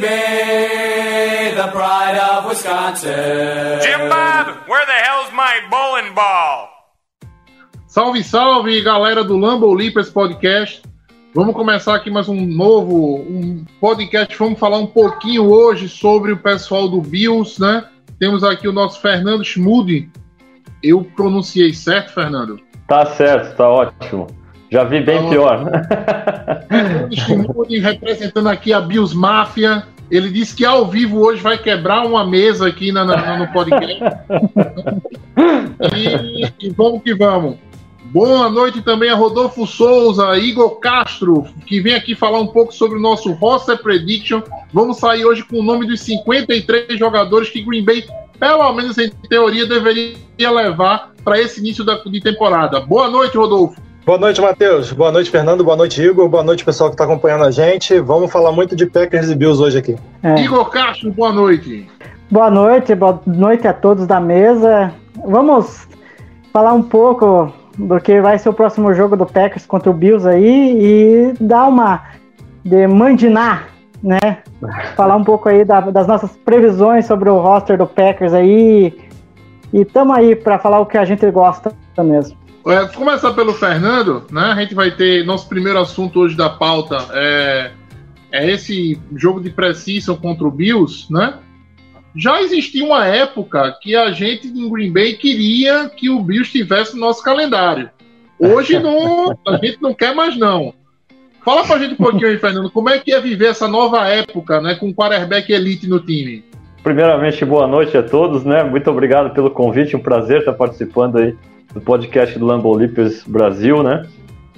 Baby, the pride of Wisconsin. Jim Bob, where the hell's my bowling ball? Salve, salve, galera do Lambo Leapers Podcast. Vamos começar aqui mais um novo um podcast. Vamos falar um pouquinho hoje sobre o pessoal do Bills, né? Temos aqui o nosso Fernando Schmudi. Eu pronunciei certo, Fernando? Tá certo, tá ótimo. Já vi bem tá pior. Schmudi representando aqui a Bills Máfia. Ele disse que ao vivo hoje vai quebrar uma mesa aqui na, na no podcast. e, e vamos que vamos. Boa noite também a Rodolfo Souza, Igor Castro, que vem aqui falar um pouco sobre o nosso roster prediction. Vamos sair hoje com o nome dos 53 jogadores que Green Bay, pelo menos em teoria, deveria levar para esse início da, de temporada. Boa noite, Rodolfo. Boa noite, Matheus. Boa noite, Fernando. Boa noite, Igor. Boa noite, pessoal que está acompanhando a gente. Vamos falar muito de Packers e Bills hoje aqui. É. Igor Castro, boa noite. Boa noite, boa noite a todos da mesa. Vamos falar um pouco do que vai ser o próximo jogo do Packers contra o Bills aí e dar uma de mandinar, né? Falar um pouco aí da, das nossas previsões sobre o roster do Packers aí e tamo aí para falar o que a gente gosta mesmo. É, começar pelo Fernando, né? A gente vai ter nosso primeiro assunto hoje da pauta é, é esse jogo de precisão contra o Bills, né? já existia uma época que a gente em Green Bay queria que o Bills estivesse no nosso calendário. Hoje não, a gente não quer mais não. Fala pra gente um pouquinho aí, Fernando, como é que é viver essa nova época, né, com o quarterback elite no time? Primeiramente, boa noite a todos, né? Muito obrigado pelo convite, um prazer estar participando aí do podcast do Lambo Leapers Brasil, né?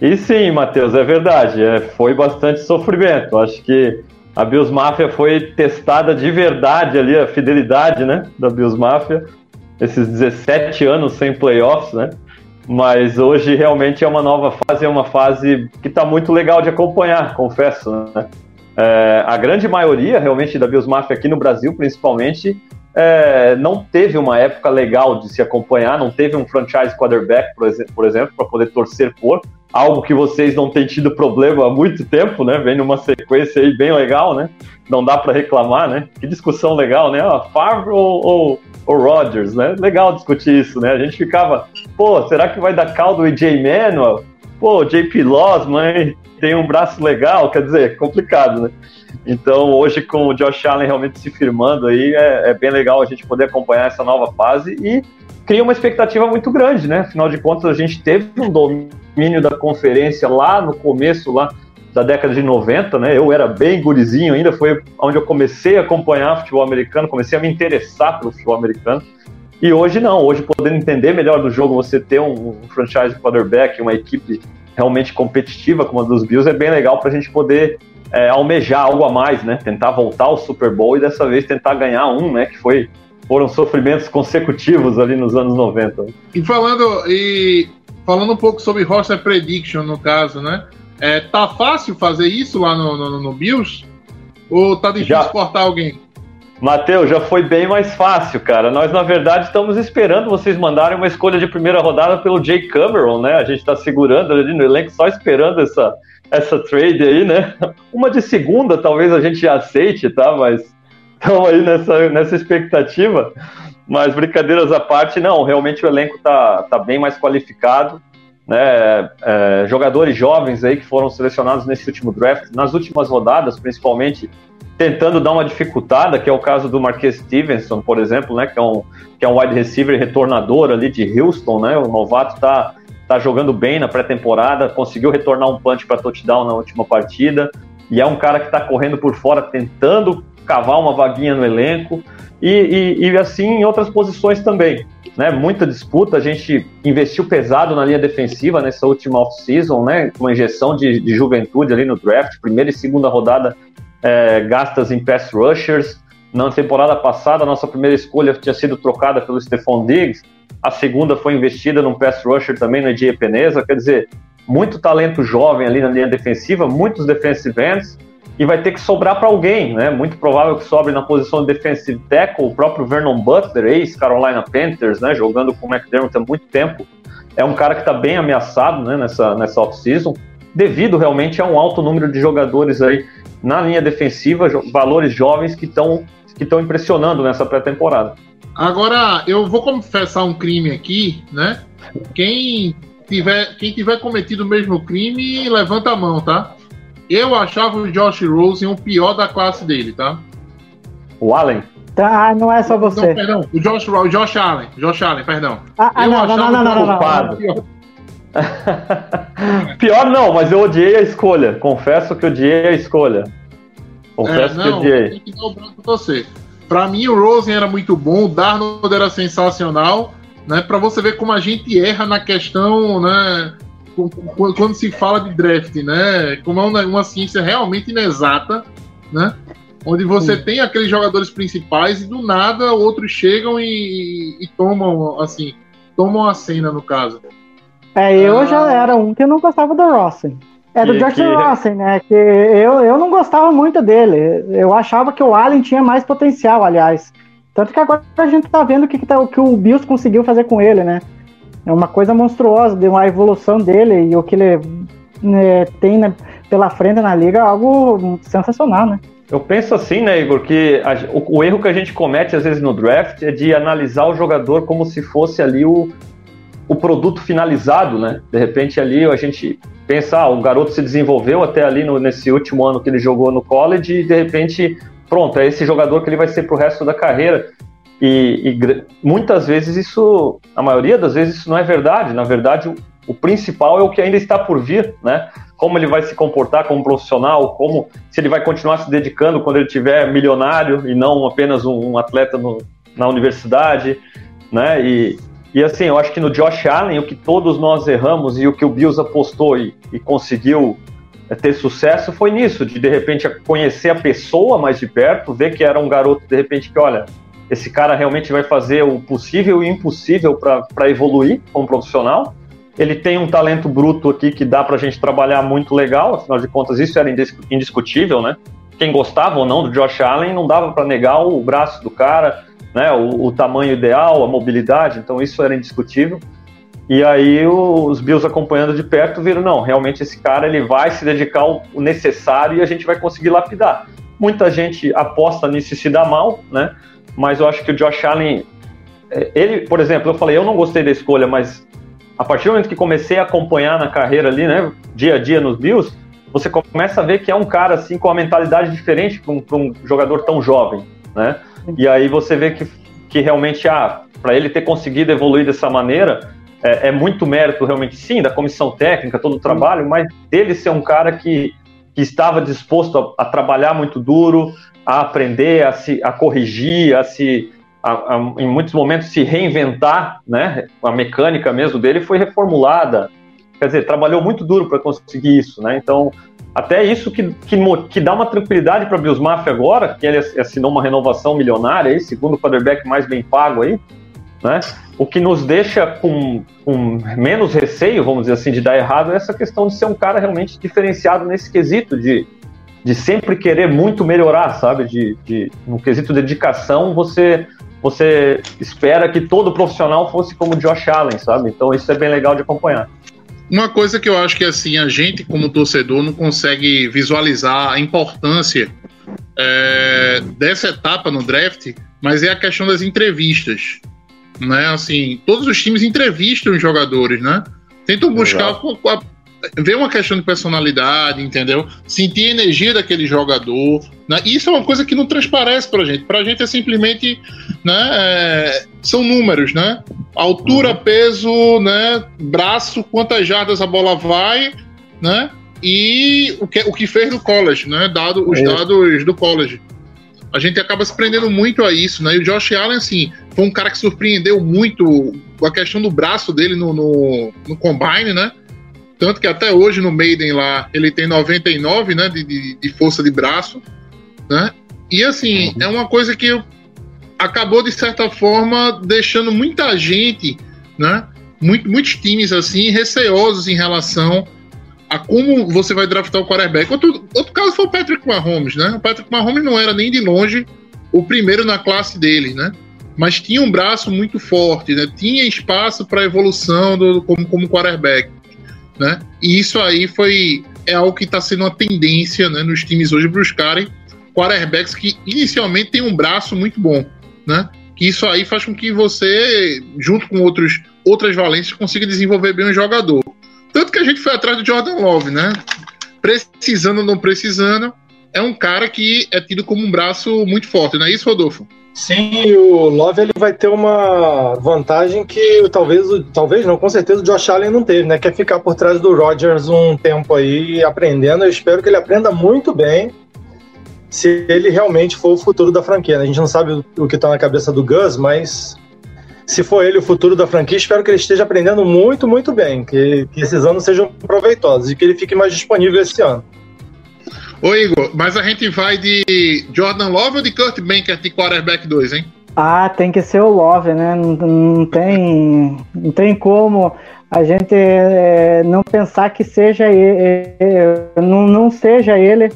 E sim, Matheus, é verdade, é, foi bastante sofrimento. Acho que a Bills Mafia foi testada de verdade ali, a fidelidade, né, da Bills Mafia, esses 17 anos sem playoffs, né, mas hoje realmente é uma nova fase, é uma fase que está muito legal de acompanhar, confesso, né. É, a grande maioria, realmente, da Bills Mafia aqui no Brasil, principalmente, é, não teve uma época legal de se acompanhar, não teve um franchise quarterback, por exemplo, para poder torcer por, algo que vocês não têm tido problema há muito tempo, né? Vem numa sequência aí bem legal, né? Não dá para reclamar, né? Que discussão legal, né? Ah, Favre ou, ou, ou Rodgers, né? Legal discutir isso, né? A gente ficava, pô, será que vai dar caldo o AJ Manuel? Pô, JP Losman tem um braço legal, quer dizer, é complicado, né? Então, hoje com o Josh Allen realmente se firmando aí, é, é bem legal a gente poder acompanhar essa nova fase e cria uma expectativa muito grande, né? Afinal de contas, a gente teve um domínio da conferência lá no começo lá da década de 90, né? Eu era bem gurizinho ainda, foi onde eu comecei a acompanhar futebol americano, comecei a me interessar pelo futebol americano. E hoje não, hoje podendo entender melhor do jogo, você ter um, um franchise quarterback, uma equipe realmente competitiva como a dos Bills, é bem legal para a gente poder é, almejar algo a mais, né? Tentar voltar ao Super Bowl e dessa vez tentar ganhar um, né? Que foi foram sofrimentos consecutivos ali nos anos 90. E falando, e falando um pouco sobre roster prediction, no caso, né? É, tá fácil fazer isso lá no, no, no Bills? Ou tá difícil já. cortar alguém? Matheus, já foi bem mais fácil, cara. Nós, na verdade, estamos esperando vocês mandarem uma escolha de primeira rodada pelo Jay Cameron, né? A gente está segurando ali no elenco, só esperando essa, essa trade aí, né? Uma de segunda, talvez a gente já aceite, tá? Mas estamos aí nessa, nessa expectativa. Mas brincadeiras à parte, não, realmente o elenco está tá bem mais qualificado. Né? É, jogadores jovens aí que foram selecionados nesse último draft, nas últimas rodadas, principalmente, tentando dar uma dificultada, que é o caso do Marquês Stevenson, por exemplo, né? que, é um, que é um wide receiver retornador ali de Houston, né? o novato está tá jogando bem na pré-temporada, conseguiu retornar um punch para touchdown na última partida, e é um cara que está correndo por fora, tentando cavar uma vaguinha no elenco. e, e, e assim em outras posições também. Né, muita disputa, a gente investiu pesado na linha defensiva nessa última off-season, né, uma injeção de, de, juventude ali no draft, primeira e segunda rodada é, gastas em pass rushers. Na temporada passada, a nossa primeira escolha tinha sido trocada pelo Stephon Diggs, a segunda foi investida num pass rusher também no Edia Peneza, quer dizer, muito talento jovem ali na linha defensiva, muitos defensive ends, e vai ter que sobrar para alguém, né? Muito provável que sobre na posição de defensive tackle, o próprio Vernon Butler, ex-Carolina Panthers, né? Jogando com o McDermott há muito tempo. É um cara que está bem ameaçado né? nessa, nessa off-season, devido realmente a um alto número de jogadores aí na linha defensiva, valores jovens que estão que estão impressionando nessa pré-temporada. Agora, eu vou confessar um crime aqui, né? Quem tiver, quem tiver cometido o mesmo crime, levanta a mão, tá? Eu achava o Josh Rosen o pior da classe dele, tá? O Allen? Tá, não é só você. Não, perdão, o Josh, o Josh Allen. Josh Allen, perdão. Ah, ah eu não, achava não, não, não, não, não, Pior. pior não, mas eu odiei a escolha. Confesso que odiei a escolha. Confesso é, não, que odiei. Que você. Pra mim, o Rosen era muito bom, o Darnold era sensacional, né? Pra você ver como a gente erra na questão, né? quando se fala de draft, né? Como é uma, uma ciência realmente inexata, né? Onde você Sim. tem aqueles jogadores principais e do nada outros chegam e, e tomam, assim, tomam a cena, no caso. É, eu ah. já era um que não gostava do Rossen. É do George que... Rossen, né? Que eu, eu não gostava muito dele. Eu achava que o Allen tinha mais potencial, aliás. Tanto que agora a gente tá vendo o que, que, tá, o, que o Bills conseguiu fazer com ele, né? É uma coisa monstruosa, de uma evolução dele e o que ele né, tem né, pela frente na liga, é algo sensacional, né? Eu penso assim, né, Igor, que a, o, o, erro que a gente comete às vezes no draft é de analisar o jogador como se fosse ali o, o produto finalizado, né? De repente ali a gente pensa, ah, o garoto se desenvolveu até ali no, nesse último ano que ele jogou no college e de repente, pronto, é esse jogador que ele vai ser pro resto da carreira. E, e, muitas vezes isso, a maioria das vezes isso não é verdade. Na verdade, o, o, principal é o que ainda está por vir, né? Como ele vai se comportar como profissional, como se ele vai continuar se dedicando quando ele tiver milionário e não apenas um, um atleta no, na universidade, né? E, e assim, eu acho que no Josh Allen o que todos nós erramos e o que o Bills apostou e, e conseguiu é, ter sucesso foi nisso, de de repente conhecer a pessoa mais de perto, ver que era um garoto de repente que, olha, esse cara realmente vai fazer o possível e o impossível para evoluir como profissional. Ele tem um talento bruto aqui que dá para a gente trabalhar muito legal, afinal de contas, isso era indiscutível, né? Quem gostava ou não do Josh Allen não dava para negar o braço do cara, né? O, o, tamanho ideal, a mobilidade, então isso era indiscutível. E aí os Bills acompanhando de perto viram, não, realmente esse cara ele vai se dedicar o necessário e a gente vai conseguir lapidar. Muita gente aposta nisso e se dá mal, né? mas eu acho que o Josh Allen, é, ele, por exemplo, eu falei, eu não gostei da escolha, mas a partir do momento que comecei a acompanhar na carreira ali, né, dia a dia nos Bills, você começa a ver que é um cara assim com uma mentalidade diferente para um, um, jogador tão jovem, né? E aí você vê que, que realmente, ah, para ele ter conseguido evoluir dessa maneira, é, é, muito mérito realmente, sim, da comissão técnica, todo o trabalho, mas dele ser um cara que, que estava disposto a, a trabalhar muito duro, a aprender, a se a corrigir, a se a, a, em muitos momentos se reinventar, né? A mecânica mesmo dele foi reformulada. Quer dizer, trabalhou muito duro para conseguir isso, né? Então, até isso que, que, que dá uma tranquilidade para Bills Mafia agora, que ele assinou uma renovação milionária aí, segundo o quarterback mais bem pago aí, né? O que nos deixa com, com menos receio, vamos dizer assim, de dar errado é essa questão de ser um cara realmente diferenciado nesse quesito de de sempre querer muito melhorar, sabe? De, de no quesito de dedicação, você você espera que todo profissional fosse como Josh Allen, sabe? Então isso é bem legal de acompanhar. Uma coisa que eu acho que assim a gente como torcedor não consegue visualizar a importância é, dessa etapa no draft, mas é a questão das entrevistas, né? Assim, todos os times entrevistam os jogadores, né? Tentam buscar a, ver uma questão de personalidade, entendeu? Sentir a energia daquele jogador. Né? Isso é uma coisa que não transparece pra gente. Pra gente é simplesmente. Né, é, são números, né? Altura, uhum. peso, né? Braço, quantas jardas a bola vai, né? E o que, o que fez no college, né? Dado, os é. dados do college. a gente acaba se prendendo muito a isso, né? E o Josh Allen, assim, foi um cara que surpreendeu muito a questão do braço dele no, no, no combine, né? Tanto que até hoje no Maiden lá ele tem 99 né, de, de, de força de braço. Né? E assim, uhum. é uma coisa que acabou de certa forma deixando muita gente, né? Muito, muitos times assim, receosos em relação a como você vai draftar o quarterback. Outro, outro caso foi o Patrick Mahomes, né? O Patrick Mahomes não era nem de longe o primeiro na classe dele, né? Mas tinha um braço muito forte, né? Tinha espaço para evolução do, como, como quarterback né? E isso aí foi é algo que está sendo uma tendência né, nos times hoje buscarem quarterbacks que inicialmente tem um braço muito bom, né? Que isso aí faz com que você, junto com outros, outras valências, consiga desenvolver bem o jogador. Tanto que a gente foi atrás do Jordan Love, né? Precisando ou não precisando, é um cara que é tido como um braço muito forte, não é isso, Rodolfo? Sim, o Love ele vai ter uma vantagem que talvez, talvez não, com certeza o Josh Allen não teve, né? Que é ficar por trás do Rodgers um tempo aí aprendendo. Eu espero que ele aprenda muito bem se ele realmente for o futuro da franquia. Né? A gente não sabe o que está na cabeça do Gus, mas se for ele o futuro da franquia, espero que ele esteja aprendendo muito, muito bem, que, que esses anos sejam proveitosos e que ele fique mais disponível esse ano. Ô Igor, mas a gente vai de Jordan Love ou de Kurt Banker de quarterback 2, hein? Ah, tem que ser o Love, né? Não, não tem, não tem como a gente é, não pensar que seja ele, não, não seja ele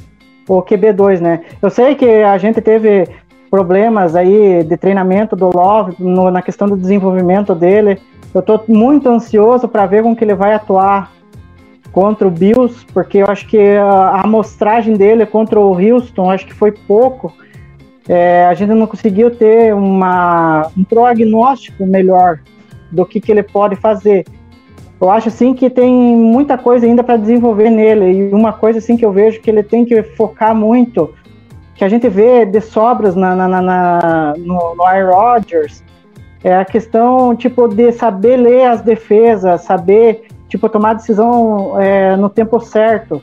o QB2, né? Eu sei que a gente teve problemas aí de treinamento do Love no, na questão do desenvolvimento dele. Eu estou muito ansioso para ver como que ele vai atuar contra o Bills, porque eu acho que a amostragem dele contra o Houston, acho que foi pouco. É, a gente não conseguiu ter uma, um prognóstico melhor do que, que ele pode fazer. Eu acho assim que tem muita coisa ainda para desenvolver nele e uma coisa assim que eu vejo que ele tem que focar muito, que a gente vê de sobras na, na, na no, no Aaron Rodgers, é a questão tipo de saber ler as defesas, saber tipo, tomar decisão é, no tempo certo.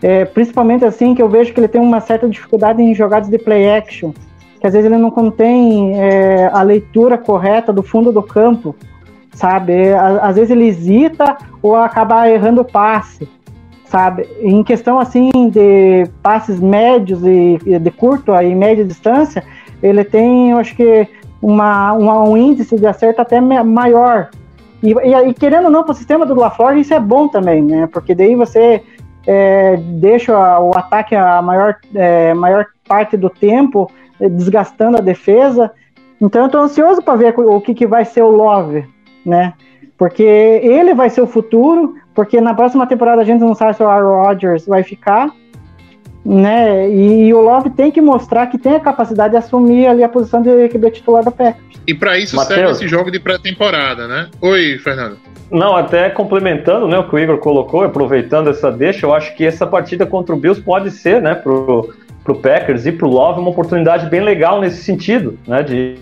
É, principalmente assim que eu vejo que ele tem uma certa dificuldade em jogadas de play action, que às vezes ele não contém é, a leitura correta do fundo do campo, sabe? Às vezes ele hesita ou acaba errando o passe, sabe? Em questão assim de passes médios e de curto e média distância, ele tem, eu acho que uma, uma um índice de acerto até maior e, e, querendo ou não, para o sistema do LaFleur, isso é bom também, né? Porque daí você é, deixa o ataque a maior, é, maior parte do tempo é, desgastando a defesa. Então eu estou ansioso para ver o que, que vai ser o Love, né? Porque ele vai ser o futuro, porque na próxima temporada a gente não sabe se o Aaron Rodgers vai ficar, né? E, e, o Love tem que mostrar que tem a capacidade de assumir ali a posição de, de titular do Packers. E para isso Mateus. serve esse jogo de pré-temporada, né? Oi, Fernando. Não, até complementando né, o que o Igor colocou, aproveitando essa deixa, eu acho que essa partida contra o Bills pode ser, né, pro, pro Packers e pro Love uma oportunidade bem legal nesse sentido, né, de,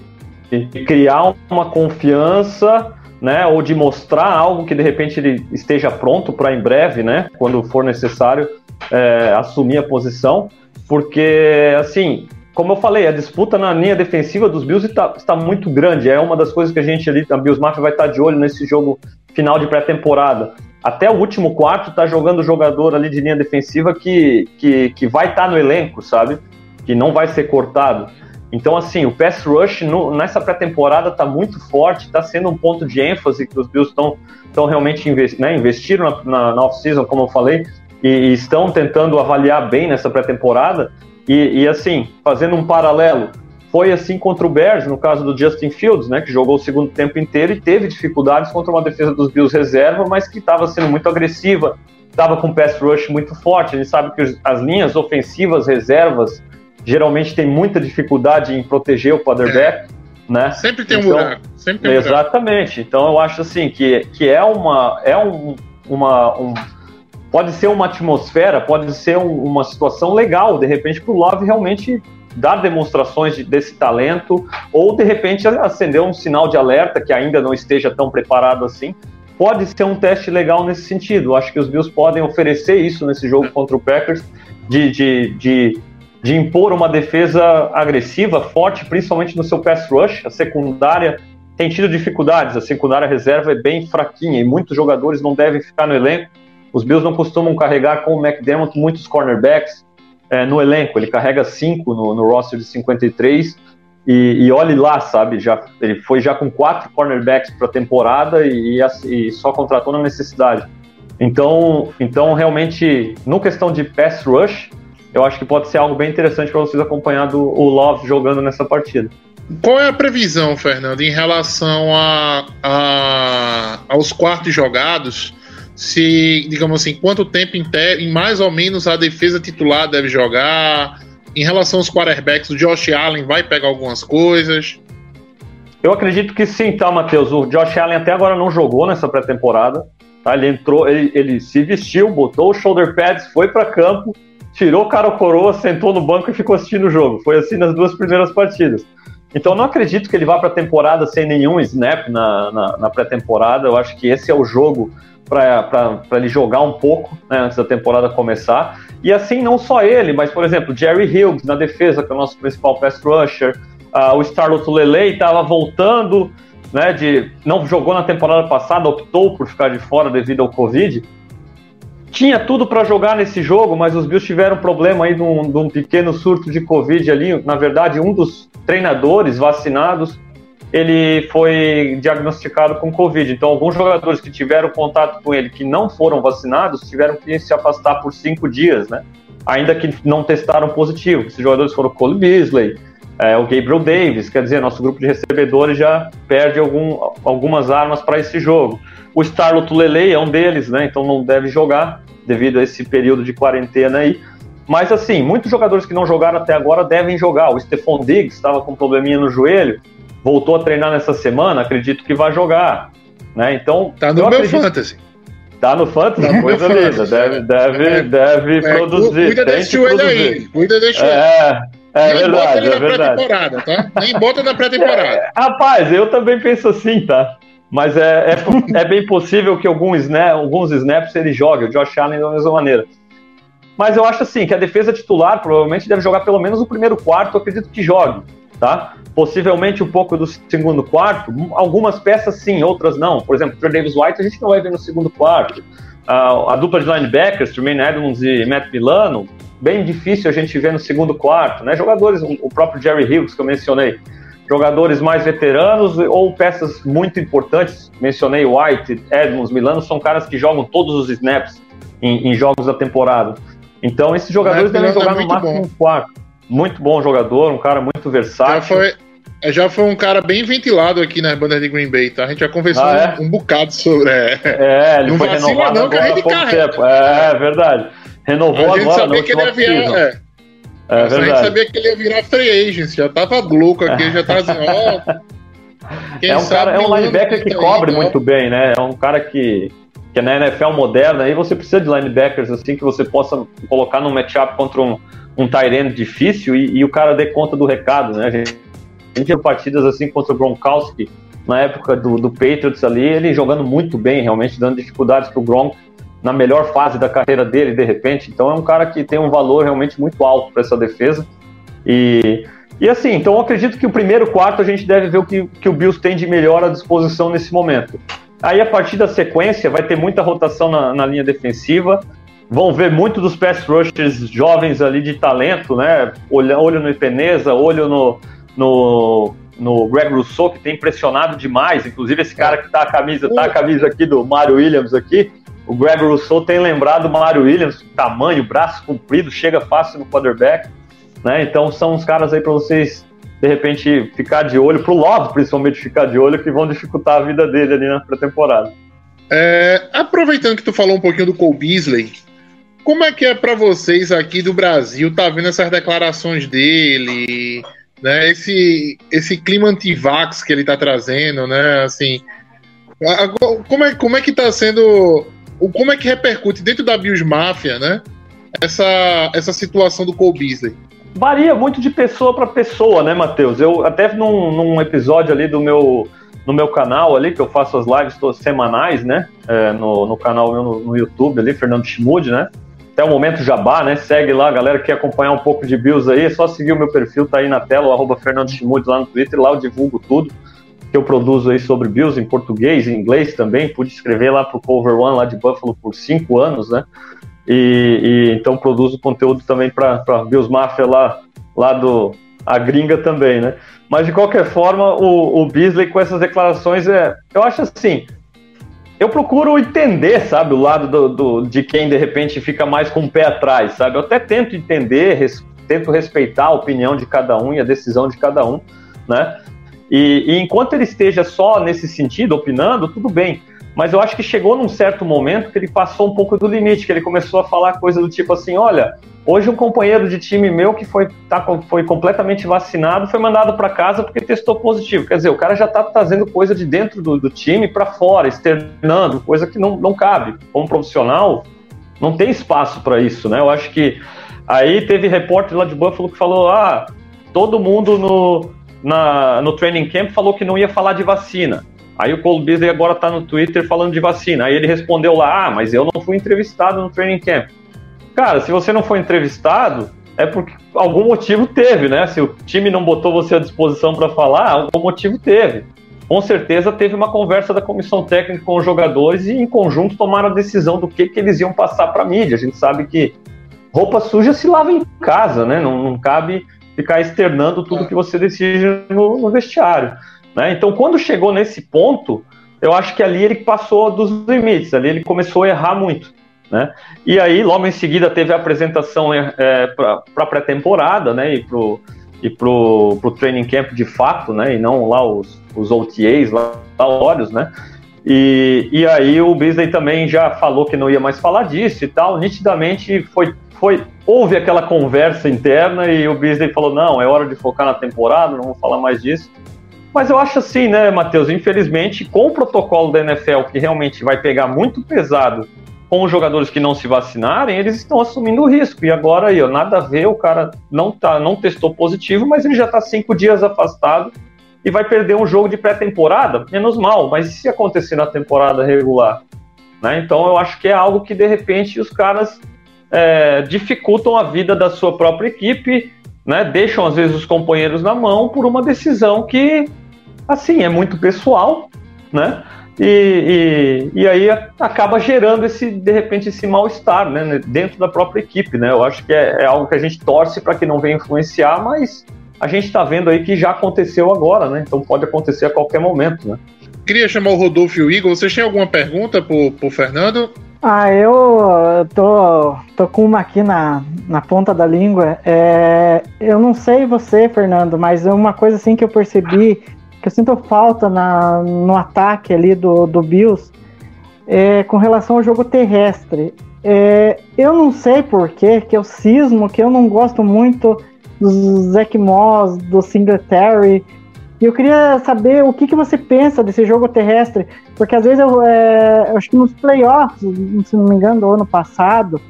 de criar uma confiança, né, ou de mostrar algo que de repente ele esteja pronto para em breve, né, quando for necessário é, assumir a posição, porque assim como eu falei, a disputa na linha defensiva dos Bills está, está, muito grande. É uma das coisas que a gente ali, a Bills Mafia, vai estar de olho nesse jogo final de pré-temporada. Até o último quarto está jogando jogador ali de linha defensiva que, que, que vai estar no elenco, sabe? Que não vai ser cortado. Então, assim, o pass rush no, nessa pré-temporada está muito forte, está sendo um ponto de ênfase que os Bills estão realmente invest, né, investiram na, na, na off-season, como eu falei, e, e estão tentando avaliar bem nessa pré-temporada. E, e, assim, fazendo um paralelo, foi assim contra o Bears, no caso do Justin Fields, né, que jogou o segundo tempo inteiro e teve dificuldades contra uma defesa dos Bills reserva, mas que estava sendo muito agressiva, estava com pass rush muito forte. A gente sabe que as linhas ofensivas reservas geralmente têm muita dificuldade em proteger o quarterback. É. Né? Sempre tem então, um buraco. Sempre tem um exatamente. Buraco. Então eu acho assim que, que é uma é um, uma um, pode ser uma atmosfera, pode ser um, uma situação legal, de repente, para o Love realmente dar demonstrações de, desse talento, ou de repente acender um sinal de alerta que ainda não esteja tão preparado assim. Pode ser um teste legal nesse sentido. Acho que os Bills podem oferecer isso nesse jogo contra o Packers, de, de, de de impor uma defesa agressiva, forte, principalmente no seu pass rush. A secundária tem tido dificuldades, a secundária reserva é bem fraquinha e muitos jogadores não devem ficar no elenco. Os Bills não costumam carregar com o McDermott muitos cornerbacks é, no elenco, ele carrega cinco no, no roster de 53 e, e olhe lá, sabe, já, ele foi já com quatro cornerbacks para a temporada e, e, só contratou na necessidade. Então, então, realmente, no questão de pass rush, eu acho que pode ser algo bem interessante para vocês acompanhar do, o Love jogando nessa partida. Qual é a previsão, Fernando, em relação a, a aos quartos jogados? Se, digamos assim, quanto tempo em, em mais ou menos a defesa titular deve jogar? Em relação aos quarterbacks, o Josh Allen vai pegar algumas coisas? Eu acredito que sim, tá, Matheus? O Josh Allen até agora não jogou nessa pré-temporada. Tá? Ele entrou, ele, ele se vestiu, botou os shoulder pads, foi para campo, tirou o cara coroa, sentou no banco e ficou assistindo o jogo. Foi assim nas duas primeiras partidas. Então não acredito que ele vá para a temporada sem nenhum snap na, na, na pré-temporada. Eu acho que esse é o jogo para ele jogar um pouco né, antes da temporada começar. E assim, não só ele, mas, por exemplo, Jerry Hughes na defesa, que é o nosso principal pass rusher. Uh, o Starlot Lele estava voltando, né, de, não jogou na temporada passada, optou por ficar de fora devido ao Covid. Tinha tudo para jogar nesse jogo, mas os Bills tiveram problema aí de um, de um pequeno surto de Covid ali. Na verdade, um dos treinadores vacinados ele foi diagnosticado com Covid. Então, alguns jogadores que tiveram contato com ele que não foram vacinados tiveram que se afastar por cinco dias, né? Ainda que não testaram positivo. Esses jogadores foram Cole Beasley, é, o Gabriel Davis, quer dizer, nosso grupo de recebedores já perde algum, algumas armas para esse jogo. O Starlot Lele é um deles, né? Então não deve jogar devido a esse período de quarentena aí. Mas assim, muitos jogadores que não jogaram até agora devem jogar. O Stephon Diggs estava com um probleminha no joelho, voltou a treinar nessa semana, acredito que vai jogar. Né? Então, tá no meu acredito... fantasy. Tá no fantasy, tá coisa linda. Deve, deve, é, deve é, produzir. Cuida desse joelho aí. Cuida desse joelho. É, é Nem verdade, bota ele é na pré-temporada, tá? Nem bota na pré-temporada. É, rapaz, eu também penso assim, tá? Mas é, é, é bem possível que alguns, né, alguns snaps ele jogue, o Josh Allen da mesma maneira. Mas eu acho assim que a defesa titular provavelmente deve jogar pelo menos o primeiro quarto, eu acredito que jogue tá? Possivelmente um pouco do segundo quarto, algumas peças sim, outras não. Por exemplo, o Davis White a gente não vai ver no segundo quarto. Uh, a dupla de linebackers, Tremaine Edmonds e Matt Milano, bem difícil a gente ver no segundo quarto, né? Jogadores, o próprio Jerry Hughes que eu mencionei, jogadores mais veteranos ou peças muito importantes, mencionei White, Edmonds, Milano, são caras que jogam todos os snaps em, em jogos da temporada. Então esses jogadores devem jogar é no máximo bom. um quarto muito bom jogador, um cara muito versátil. Já foi, já foi um cara bem ventilado aqui nas bandas de Green Bay, tá? A gente já conversou ah, é? um, um, bocado sobre. É, é ele não foi renovado não, agora há pouco tempo. É, é, verdade. Renovou a gente agora, sabia que ele ia virar, é. É, a gente sabia que ele ia virar free agent, já tava louco aqui, já tava dizendo, ó. é um, cara, é um linebacker que cobre muito bem, né? É um cara que, que é na NFL moderna, aí você precisa de linebackers assim que você possa colocar num matchup contra um, um Tyrene difícil e, e, o cara dê conta do recado, né? A gente, a gente viu partidas assim contra o Gronkowski na época do, do Patriots ali, ele jogando muito bem, realmente dando dificuldades para o Gronk na melhor fase da carreira dele, de repente. Então é um cara que tem um valor realmente muito alto para essa defesa. E, e assim, então eu acredito que o primeiro quarto a gente deve ver o que, que o Bills tem de melhor à disposição nesse momento. Aí a partir da sequência vai ter muita rotação na, na linha defensiva vão ver muito dos pass rushers jovens ali de talento, né? Olho, olho no Ipeneza, olho no, no, no Greg Rousseau, que tem impressionado demais. Inclusive, esse cara que tá a camisa, tá a camisa aqui do Mario Williams aqui. O Greg Rousseau tem lembrado o Mario Williams, tamanho, braço comprido, chega fácil no quarterback. Né? Então são uns caras aí para vocês, de repente, ficar de olho, pro Love principalmente ficar de olho, que vão dificultar a vida dele ali na pré-temporada. É, aproveitando que tu falou um pouquinho do Cole Beasley, como é que é para vocês aqui do Brasil, tá vendo essas declarações dele, né? Esse, esse clima anti-vax que ele tá trazendo, né? Assim, como é, como é que tá sendo, como é que repercute dentro da Bios Máfia, né? Essa, essa situação do Cole Beasley? Varia muito de pessoa para pessoa, né, Matheus? Eu até num, num episódio ali do meu no meu canal ali, que eu faço as lives todas semanais, né? É, no, no canal meu no, no, YouTube ali, Fernando Schmud, né? Até o momento jabá, né? Segue lá, galera que quer acompanhar um pouco de Bills aí, é só seguir o meu perfil, tá aí na tela, o arroba Fernando Schmutz lá no Twitter, lá eu divulgo tudo que eu produzo aí sobre Bills em português, em inglês também, pude escrever lá pro Cover One lá de Buffalo por cinco anos, né? E, e então produzo conteúdo também para Bills Mafia lá, lá do a gringa também, né? Mas de qualquer forma, o, o Beasley com essas declarações é, eu acho assim, eu procuro entender, sabe, o lado do, do, de quem de repente fica mais com o pé atrás, sabe? Eu até tento entender, res, tento respeitar a opinião de cada um e a decisão de cada um, né? E, e, enquanto ele esteja só nesse sentido, opinando, tudo bem. Mas eu acho que chegou num certo momento que ele passou um pouco do limite, que ele começou a falar coisa do tipo assim: olha, hoje um companheiro de time meu que foi, tá, foi completamente vacinado foi mandado para casa porque testou positivo. Quer dizer, o cara já está trazendo coisa de dentro do, do time para fora, externando, coisa que não, não cabe. Como profissional, não tem espaço para isso, né? Eu acho que aí teve repórter lá de Buffalo que falou: ah, todo mundo no, na, no training camp falou que não ia falar de vacina. Aí o Cole Beasley agora está no Twitter falando de vacina. Aí ele respondeu lá: Ah, mas eu não fui entrevistado no training camp. Cara, se você não foi entrevistado, é porque algum motivo teve, né? Se o time não botou você à disposição para falar, algum motivo teve. Com certeza teve uma conversa da comissão técnica com os jogadores e em conjunto tomaram a decisão do que, que eles iam passar para a mídia. A gente sabe que roupa suja se lava em casa, né? Não, não cabe ficar externando tudo que você decide no, no vestiário. Né? Então, quando chegou nesse ponto, eu acho que ali ele passou dos limites, ali ele começou a errar muito. Né? E aí, logo em seguida, teve a apresentação é, é para a pré-temporada né? e para pro, pro training camp de fato, né? E não lá os, os OTAs, lá, lá olhos, né? E, e aí o Beasley também já falou que não ia mais falar disso e tal. Nitidamente foi, foi houve aquela conversa interna e o Beasley falou não, é hora de focar na temporada, não vou falar mais disso. Mas eu acho assim, né, Matheus? Infelizmente, com o protocolo da NFL, que realmente vai pegar muito pesado com os jogadores que não se vacinarem, eles estão assumindo o risco. E agora aí, ó, nada a ver, o cara não, tá, não testou positivo, mas ele já está cinco dias afastado e vai perder um jogo de pré-temporada, menos mal. Mas e se acontecer na temporada regular? Né? Então eu acho que é algo que de repente os caras é, dificultam a vida da sua própria equipe, né? deixam às vezes os companheiros na mão por uma decisão que assim, é muito pessoal, né? E, e, e, aí acaba gerando esse, de repente, esse mal-estar né, dentro da própria equipe, né? Eu acho que é, é algo que a gente torce para que não venha influenciar, mas a gente está vendo aí que já aconteceu agora, né? Então pode acontecer a qualquer momento, né? Queria chamar o Rodolfo e o Igor. Vocês têm alguma pergunta para o Fernando? Ah, eu tô, tô com uma aqui na, na ponta da língua. É, eu não sei você, Fernando, mas é uma coisa assim que eu percebi que eu sinto falta na, no ataque ali do, do Bills é, com relação ao jogo terrestre. É, eu não sei porquê, que eu cismo, que eu não gosto muito do Zach Moss, do Singletary. E eu queria saber o que, que você pensa desse jogo terrestre, porque às vezes eu, é, eu acho que nos playoffs, se não me engano, do ano passado,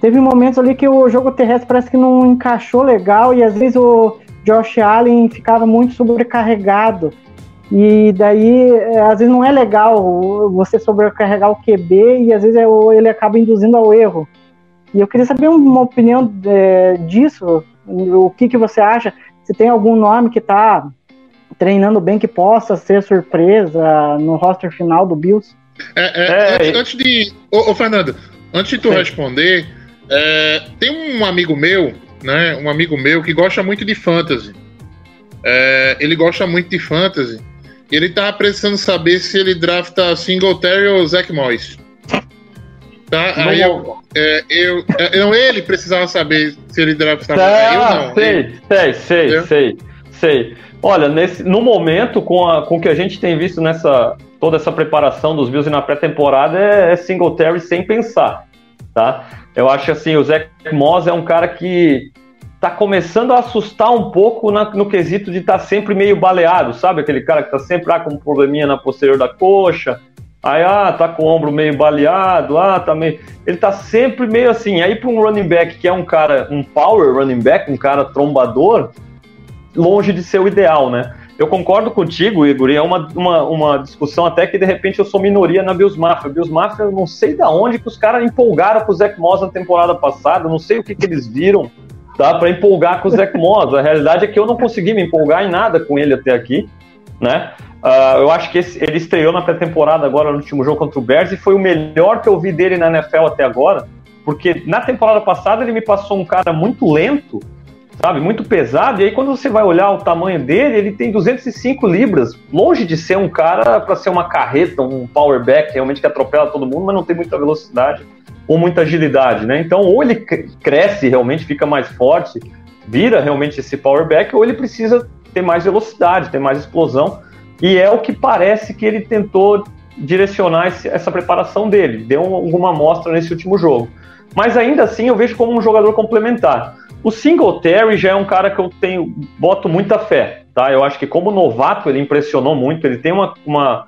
teve momentos ali que o jogo terrestre parece que não encaixou legal e às vezes o, Josh Allen ficava muito sobrecarregado. E daí, é, às vezes não é legal você sobrecarregar o QB e às vezes é ele acaba induzindo ao erro. E eu queria saber uma opinião é, disso, o que, que você acha, se tem algum nome que está treinando bem que possa ser surpresa no roster final do Bills. É, é, antes, antes, de. Ô, ô, Fernando, antes de tu Sim. responder, é, tem um amigo meu né? Um amigo meu que gosta muito de fantasy. É, ele gosta muito de fantasy. E ele tava precisando saber se ele drafta Singletary ou Zach Moss. Tá? Não, Aí eu, é, eu, é, não, ele precisava saber se ele draftava. Ah, eu não. Sei, ele, sei, sei, sei, sei. Olha, nesse, no momento, com, a, com o que a gente tem visto nessa toda essa preparação dos Bills na pré-temporada, é, é Singletary sem pensar, tá? Eu acho assim, o Zach Moss é um cara que tá começando a assustar um pouco na, no quesito de estar tá sempre meio baleado, sabe? Aquele cara que tá sempre ah, com um probleminha na posterior da coxa, aí ah, tá com o ombro meio baleado, ah, tá meio. Ele tá sempre meio assim. Aí para um running back que é um cara, um power running back, um cara trombador, longe de ser o ideal, né? eu concordo contigo, Igor, e é uma, uma, uma discussão até que de repente eu sou minoria na Bills Mafia. Bills Mafia, eu não sei da onde que os caras empolgaram com o Zach Moss na temporada passada, não sei o que, que eles viram tá, para empolgar com o Zach Moss. A realidade é que eu não consegui me empolgar em nada com ele até aqui, né? Uh, eu acho que esse, ele estreou na pré-temporada agora no último jogo contra o Bears e foi o melhor que eu vi dele na NFL até agora, porque na temporada passada ele me passou um cara muito lento, sabe, muito pesado, e aí quando você vai olhar o tamanho dele, ele tem 205 libras, longe de ser um cara para ser uma carreta, um power back, realmente que atropela todo mundo, mas não tem muita velocidade ou muita agilidade, né? Então, ou ele cresce realmente, fica mais forte, vira realmente esse power back, ou ele precisa ter mais velocidade, ter mais explosão, e é o que parece que ele tentou direcionar esse, essa preparação dele, deu alguma amostra nesse último jogo. Mas ainda assim eu vejo como um jogador complementar. O Singletary já é um cara que eu tenho, boto muita fé, tá? Eu acho que como novato ele impressionou muito, ele tem uma, uma,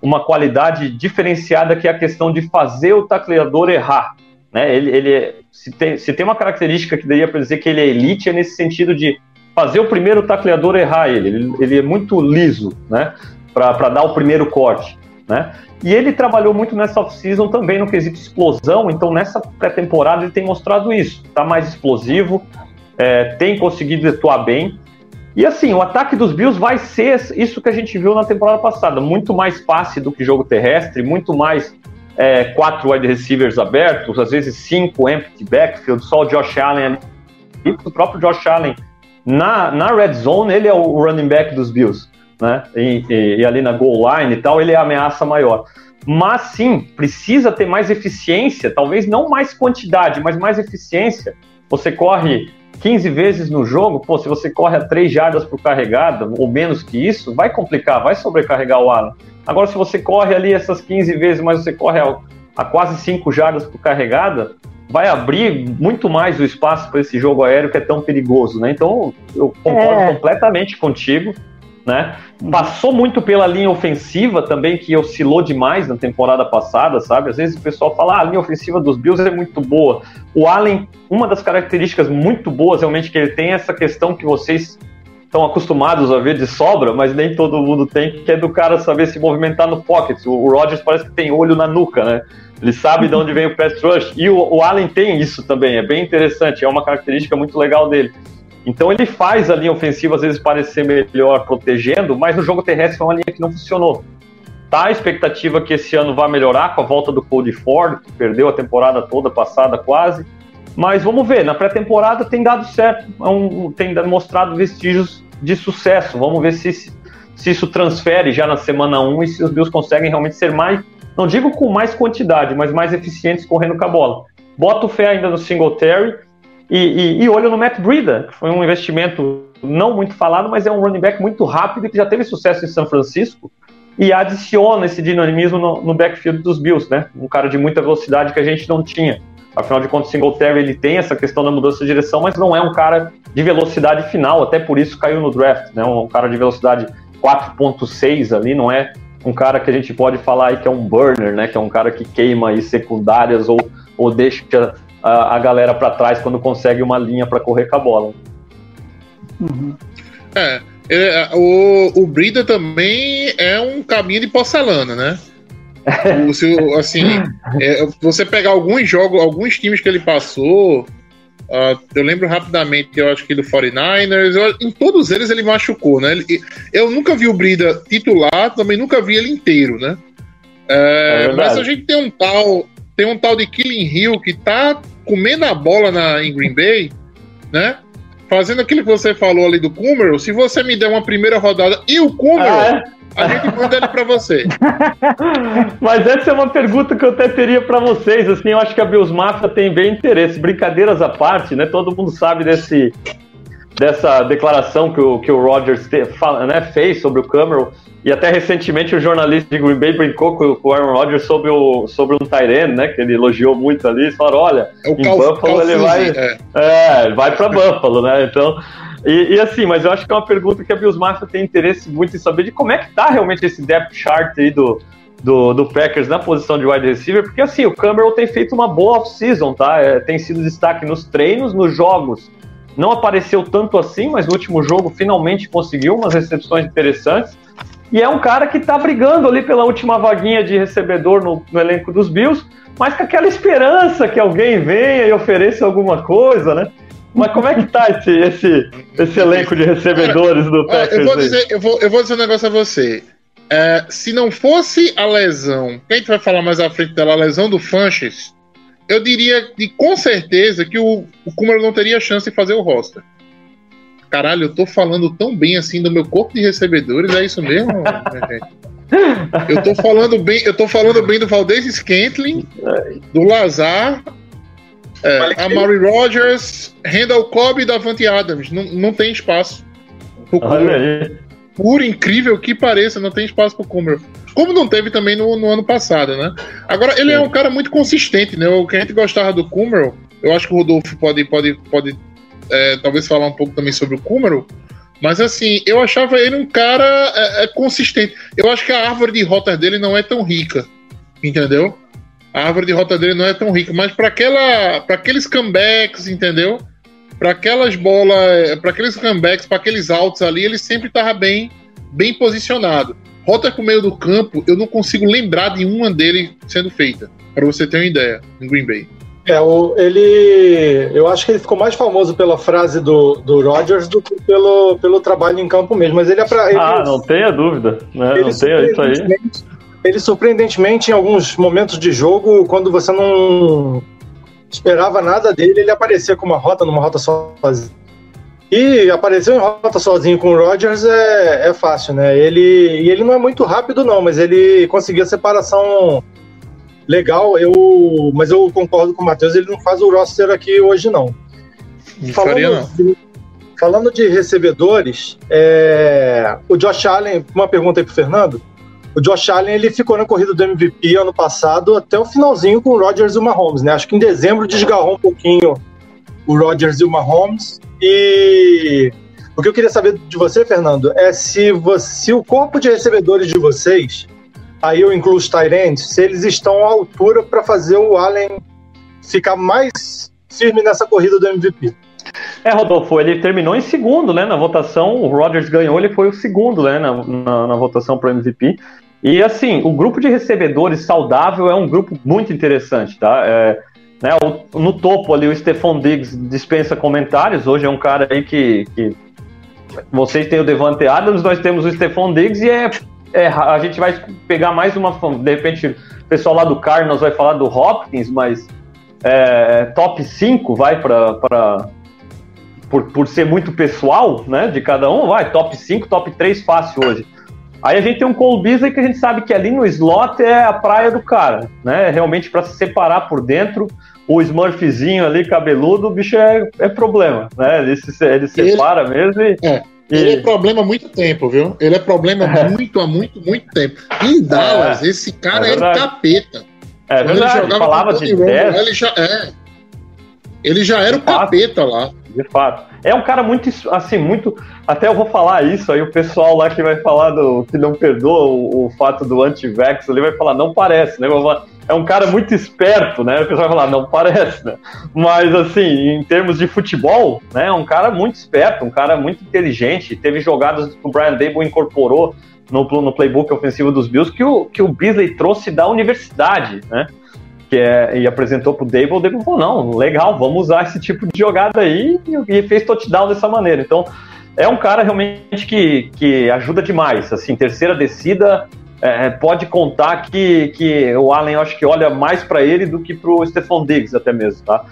uma qualidade diferenciada que é a questão de fazer o tacleador errar. Né? Ele, ele é, se, tem, se tem uma característica que daria para dizer que ele é elite, é nesse sentido de fazer o primeiro tacleador errar ele. Ele, ele é muito liso, né? Para dar o primeiro corte, né? E ele trabalhou muito nessa off-season também no quesito explosão, então nessa pré-temporada ele tem mostrado isso. Está mais explosivo, é, tem conseguido atuar bem. E assim, o ataque dos Bills vai ser isso que a gente viu na temporada passada: muito mais passe do que jogo terrestre, muito mais é, quatro wide receivers abertos, às vezes cinco empty backfield, só o Josh Allen ali. E o próprio Josh Allen, na, na red zone, ele é o running back dos Bills né? E, e, e, ali na goal line e tal, ele é a ameaça maior. Mas sim, precisa ter mais eficiência, talvez não mais quantidade, mas mais eficiência. Você corre 15 vezes no jogo, pô, se você corre a 3 jardas por carregada, ou menos que isso, vai complicar, vai sobrecarregar o Allen. Agora, se você corre ali essas 15 vezes, mas você corre a, a quase 5 jardas por carregada, vai abrir muito mais o espaço para esse jogo aéreo que é tão perigoso, né? Então, eu concordo é. completamente contigo né? Passou muito pela linha ofensiva também, que oscilou demais na temporada passada, sabe? Às vezes o pessoal fala, ah, a linha ofensiva dos Bills é muito boa. O Allen, uma das características muito boas realmente que ele tem é essa questão que vocês estão acostumados a ver de sobra, mas nem todo mundo tem, que é do cara saber se movimentar no pocket. O Rodgers parece que tem olho na nuca, né? Ele sabe de onde vem o pass rush. E o, o Allen tem isso também, é bem interessante, é uma característica muito legal dele. Então ele faz a linha ofensiva às vezes parecer melhor protegendo, mas no jogo terrestre foi uma linha que não funcionou. Tá a expectativa que esse ano vai melhorar com a volta do Cody Ford, que perdeu a temporada toda passada quase. Mas vamos ver, na pré-temporada tem dado certo, é tem mostrado vestígios de sucesso. Vamos ver se, se isso transfere já na semana 1 e se os Bills conseguem realmente ser mais, não digo com mais quantidade, mas mais eficientes correndo com a bola. Boto fé ainda no Singletary e, e, e, olho no Matt Breida, que foi um investimento não muito falado, mas é um running back muito rápido e que já teve sucesso em São Francisco e adiciona esse dinamismo no, no backfield dos Bills, né? Um cara de muita velocidade que a gente não tinha. Afinal de contas, o Singletary ele tem essa questão da mudança de direção, mas não é um cara de velocidade final, até por isso caiu no draft, né? Um cara de velocidade 4.6 ali, não é um cara que a gente pode falar aí que é um burner, né? Que é um cara que queima aí secundárias ou, ou deixa a, a galera para trás quando consegue uma linha para correr com a bola. Uhum. É, é, o, o Brida também é um caminho de porcelana, né? o, se, assim, é, você pegar alguns jogos, alguns times que ele passou, uh, eu lembro rapidamente, eu acho que do 49ers, eu, em todos eles ele machucou, né? Ele, eu nunca vi o Brida titular, também nunca vi ele inteiro, né? É, é mas a gente tem um tal, tem um tal de Killing Hill que tá comendo a bola na, em Green Bay, né? Fazendo aquilo que você falou ali do Kummer, se você me der uma primeira rodada e o Kummer, ah, é? a gente manda ele para você. Mas essa é uma pergunta que eu até teria para vocês. Assim, eu acho que a Bills Mafia tem bem interesse. Brincadeiras à parte, né? Todo mundo sabe desse dessa declaração que o, que o Rogers te, fala, né, fez sobre o Cameron. E até recentemente o jornalista de Green Bay brincou com, com o Aaron Rodgers sobre, o, sobre um Tyrene, né? Que ele elogiou muito ali. Falaram: olha, é em Cal, Buffalo Cal ele vai. É, é ele vai para Buffalo, né? Então. E, e, assim, mas eu acho que é uma pergunta que a Bills Mafia tem interesse muito em saber de como é que tá realmente esse depth chart aí do, do, do Packers na posição de wide receiver, porque assim, o Cameron tem feito uma boa off-season, tá? É, tem sido destaque nos treinos, nos jogos não apareceu tanto assim, mas no último jogo finalmente conseguiu umas recepções interessantes. E é um cara que está brigando ali pela última vaguinha de recebedor no, no, elenco dos Bills, mas com aquela esperança que alguém venha e ofereça alguma coisa, né? Mas como é que tá esse, esse, esse elenco de recebedores do Packers? Eu vou, dizer, eu, vou, eu vou dizer um negócio a você. É, se não fosse a lesão, quem a gente vai falar mais à frente dela, a lesão do Funches, eu diria de com certeza que o, o não teria chance de fazer o roster. Caralho, eu tô falando tão bem assim do meu corpo de recebedores, é isso mesmo, Eu tô falando bem, eu tô falando bem do Valdez Scantling, do Lazar, é, Amari Rogers, Randall Cobb e Davante Adams. Não, não tem espaço. Por incrível que pareça, não tem espaço pro Kummer. Como não teve também no, no, ano passado, né? Agora, ele é um cara muito consistente, né? O que a gente gostava do Kummer, eu acho que o Rodolfo pode, pode, pode é, talvez falar um pouco também sobre o Kummer, mas assim, eu achava ele um cara é, é, consistente. Eu acho que a árvore de rota dele não é tão rica, entendeu? A árvore de rota dele não é tão rica, mas para aquela, para aqueles comebacks, entendeu? para aquelas bolas, para aqueles comebacks, para aqueles altos ali, ele sempre estava bem, bem posicionado. Rota com o meio do campo, eu não consigo lembrar de uma dele sendo feita, para você ter uma ideia, em Green Bay. É, o, ele. Eu acho que ele ficou mais famoso pela frase do, do Rodgers do que pelo, pelo trabalho em campo mesmo. Mas ele é pra. Ele, ah, não tenha dúvida. Né? Não tenha isso aí. Ele, surpreendentemente, em alguns momentos de jogo, quando você não esperava nada dele, ele aparecia com uma rota, numa rota sozinho. E apareceu em rota sozinho com o Rogers é, é fácil, né? Ele, e ele não é muito rápido, não, mas ele conseguiu a separação legal. Eu, mas eu concordo com o Matheus, ele não faz o roster aqui hoje, não. falando, não. De, falando de recebedores, é, o Josh Allen, uma pergunta aí pro Fernando. O Josh Allen ele ficou na corrida do MVP ano passado até o finalzinho com o Rodgers e o Mahomes, né? Acho que em dezembro desgarrou um pouquinho o Rodgers e o Mahomes. E o que eu queria saber de você, Fernando, é se, você, se o corpo de recebedores de vocês, aí eu incluo os Tyrants, se eles estão à altura para fazer o Allen ficar mais firme nessa corrida do MVP. É, Rodolfo, ele terminou em segundo, né, na votação, o Rodgers ganhou, ele foi o segundo, né, na, na, na votação para o MVP, e assim, o grupo de recebedores saudável é um grupo muito interessante, tá? É, né, o, no topo ali, o Stephon Diggs dispensa comentários. Hoje é um cara aí que, que vocês têm o Devante Adams, nós temos o Stephon Diggs e é, é, a gente vai pegar mais uma. De repente, o pessoal lá do Cardinals vai falar do Hopkins, mas é, top 5 vai para. Por, por ser muito pessoal, né? De cada um, vai, top 5, top 3 fácil hoje. Aí a gente tem um Cole Beasley que a gente sabe que ali no slot é a praia do cara, né? Realmente para se separar por dentro, o Smurfzinho ali, cabeludo, o bicho é, é problema, né? Ele se, ele separa ele, mesmo e, é. Ele é problema há muito tempo, viu? Ele é problema é. muito, há muito, muito tempo. Em Dallas, é. esse cara é era capeta. É Quando verdade, ele jogava falava de Romo, ele já é. Ele já era o capeta lá. De fato. É um cara muito, assim, muito. Até eu vou falar isso, aí o pessoal lá que vai falar do. que não perdoa o, o fato do anti-vax ali vai falar, não parece, né? É um cara muito esperto, né? O pessoal vai falar, não parece, né? Mas, assim, em termos de futebol, né? É um cara muito esperto, um cara muito inteligente. Teve jogadas que o Brian Dable incorporou no, no playbook ofensivo dos Bills que o, que o Beasley trouxe da universidade, né? Que é, e apresentou pro Dable, o Dable falou, não, legal, vamos usar esse tipo de jogada aí, e, fez touchdown dessa maneira. Então, é um cara realmente que, que ajuda demais, assim, terceira descida, é, pode contar que, que o Allen, acho que olha mais para ele do que pro Stephon Diggs até mesmo, tá?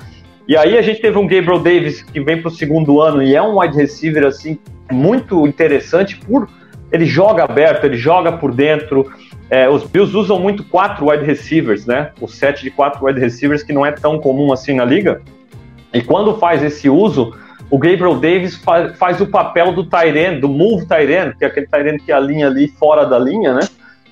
E aí a gente teve um Gabriel Davis que vem pro segundo ano e é um wide receiver, assim, muito interessante por... Ele joga aberto, ele joga por dentro, é, os Bills usam muito quatro wide receivers, né? O set de quatro wide receivers que não é tão comum assim na liga. E quando faz esse uso, o Gabriel Davis faz, faz o papel do Tyren, do move Tyren, que é aquele Tyren que alinha ali fora da linha, né?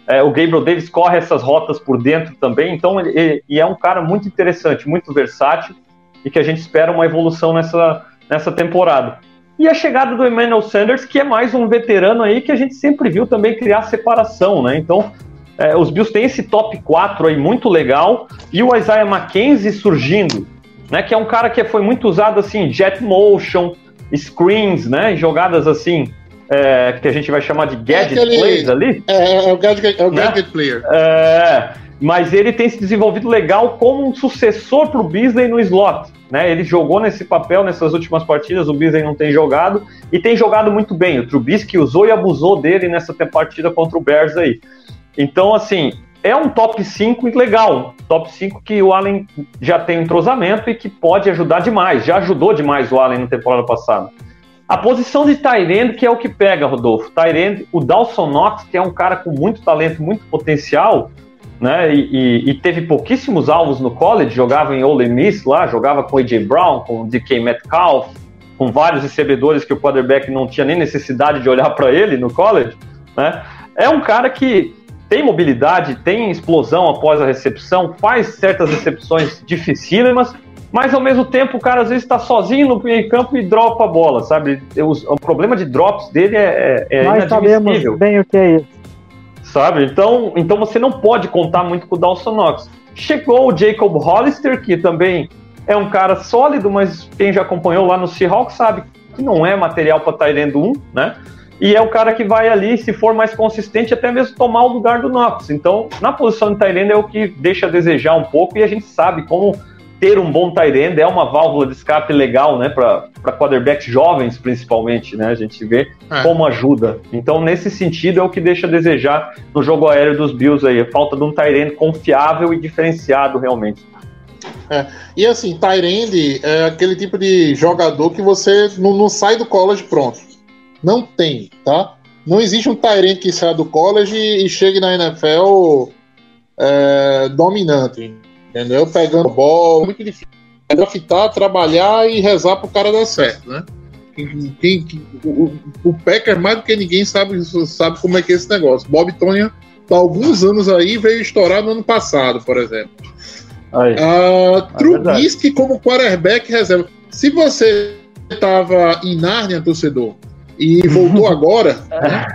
É, o Gabriel Davis corre essas rotas por dentro também, então ele, ele, e é um cara muito interessante, muito versátil e que a gente espera uma evolução nessa, nessa temporada. E a chegada do Emmanuel Sanders, que é mais um veterano aí que a gente sempre viu também criar separação, né? Então, é, os Bills têm esse top 4 aí muito legal e o Isaiah McKenzie surgindo. né? Que é um cara que foi muito usado assim, jet motion, screens, né? Jogadas assim, é, que a gente vai chamar de gadget É aquele- plays ali. É, é o gadget, é o Né? gadget player. É, mas ele tem se desenvolvido legal como um sucessor para o Beasley no slot. Né? Ele jogou nesse papel nessas últimas partidas, o Beasley não tem jogado, e tem jogado muito bem. O Trubisky usou e abusou dele nessa partida contra o Bears aí. Então, assim, é um top 5 legal. Top 5 que o Allen já tem entrosamento e que pode ajudar demais. Já ajudou demais o Allen na temporada passada. A posição de Tyrande, que é o que pega, Rodolfo. Tyrande, o Dawson Knox, que é um cara com muito talento, muito potencial, né? E, e- e teve pouquíssimos alvos no college, jogava em Ole Miss lá, jogava com AJ Brown, com DK Metcalf, com vários recebedores que o quarterback não tinha nem necessidade de olhar para ele no college, né? É um cara que tem mobilidade, tem explosão após a recepção, faz certas recepções dificílimas, mas ao mesmo tempo o cara às vezes está sozinho no meio campo e dropa a bola, sabe? O, problema de drops dele é, é, é Nós sabemos inadmissível bem o que é isso. sabe? Então, então você não pode contar muito com o Dawson Knox. Chegou o Jacob Hollister, que também é um cara sólido, mas quem já acompanhou lá no Seahawks sabe que não é material para Tyrande 1, né? E é o cara que vai ali, se for mais consistente, até mesmo tomar o lugar do Knox. Então, na posição de Tyrande é o que deixa a desejar um pouco, e a gente sabe como ter um bom Tyrande é uma válvula de escape legal, né? Para quarterbacks jovens, principalmente, né? A gente vê É. como ajuda. Então, nesse sentido, é o que deixa a desejar no jogo aéreo dos Bills aí. A falta de um Tyrande confiável e diferenciado realmente. E assim, Tyrande é aquele tipo de jogador que você não, não sai do college pronto. Não tem, tá? Não existe um Tyrande que saia do college e chegue na NFL é, dominante, entendeu? Pegando bola, muito difícil. É draftar, trabalhar e rezar pro cara dar certo, né? Quem- quem- quem- o, o Packer, mais do que ninguém, sabe, sabe como é que é esse negócio. Bob Tonya, há alguns anos aí, veio estourar no ano passado, por exemplo. Aí. Ah, Trubisky como quarterback reserva. Se você estava em Nárnia, torcedor, e voltou agora, né?